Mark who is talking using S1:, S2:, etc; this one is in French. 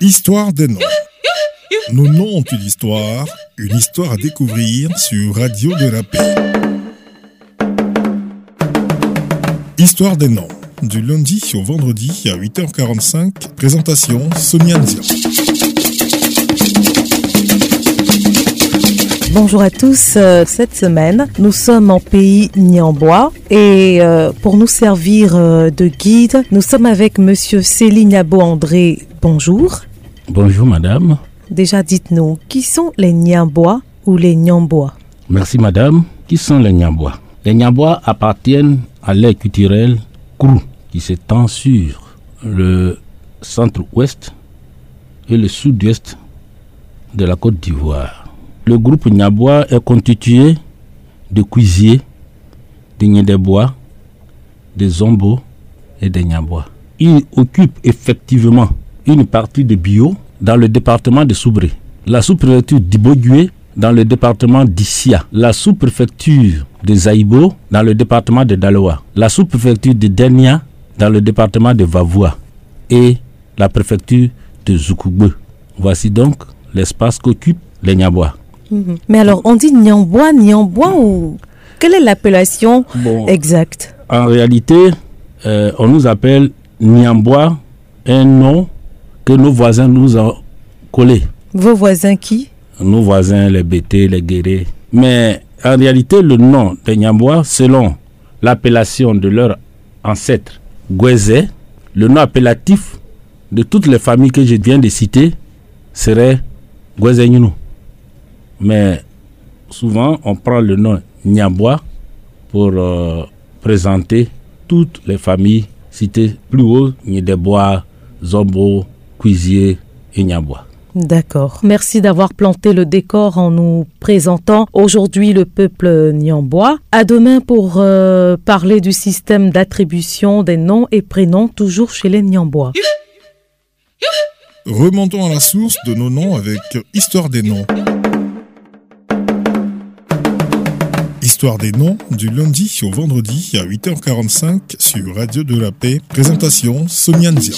S1: Histoire des noms. Nos noms ont une histoire, une histoire à découvrir sur Radio de la Paix. Histoire des noms. Du lundi au vendredi à 8h45. Présentation Sonia Nzia.
S2: Bonjour à tous. Euh, Cette semaine, nous sommes en pays Niambois et euh, pour nous servir euh, de guide, nous sommes avec Monsieur Céline André. Bonjour.
S3: Bonjour madame.
S2: Déjà, dites-nous, qui sont les Niambois ou les Niambois?
S3: Merci madame. Qui sont les Nyambois Les Nyambois appartiennent à l'ère culturelle Krou qui s'étend sur le centre-ouest et le sud-ouest de la Côte d'Ivoire. Le groupe Nyambois est constitué de cuisiers, de Niédébois, des Zombo et des Nyambois. Il occupe effectivement une partie de Bio dans le département de Soubré, la sous-préfecture d'Ibogué dans le département d'Issia, la sous-préfecture de Zaïbo dans le département de Daloa, la sous-préfecture de Denia dans le département de Vavoua et la préfecture de Zoukougbe. Voici donc l'espace qu'occupent les Nyambois.
S2: Mhm. Mais alors, on dit Niambois, Niambois ou quelle est l'appellation
S3: Bon,
S2: exacte?
S3: En réalité, euh, on nous appelle Niambois, un nom que nos voisins nous ont collé.
S2: Vos voisins qui?
S3: Nos voisins, les Bété, les Guérés. Mais en réalité, le nom des Niambois, selon l'appellation de leur ancêtre Gouezé, le nom appellatif de toutes les familles que je viens de citer serait Gouezé Nyunou. Mais souvent, on prend le nom Niambois pour euh, présenter toutes les familles citées plus haut, Niedebois, Zombo, Cuisier et Niambois.
S2: D'accord. Merci d'avoir planté le décor en nous présentant aujourd'hui le peuple Niambois. À demain pour euh, parler du système d'attribution des noms et prénoms toujours chez les Niambois.
S1: Remontons à la source de nos noms avec Histoire des noms. Histoire des noms du lundi au vendredi à 8h45 sur Radio de la Paix. Présentation Sonia Nzia.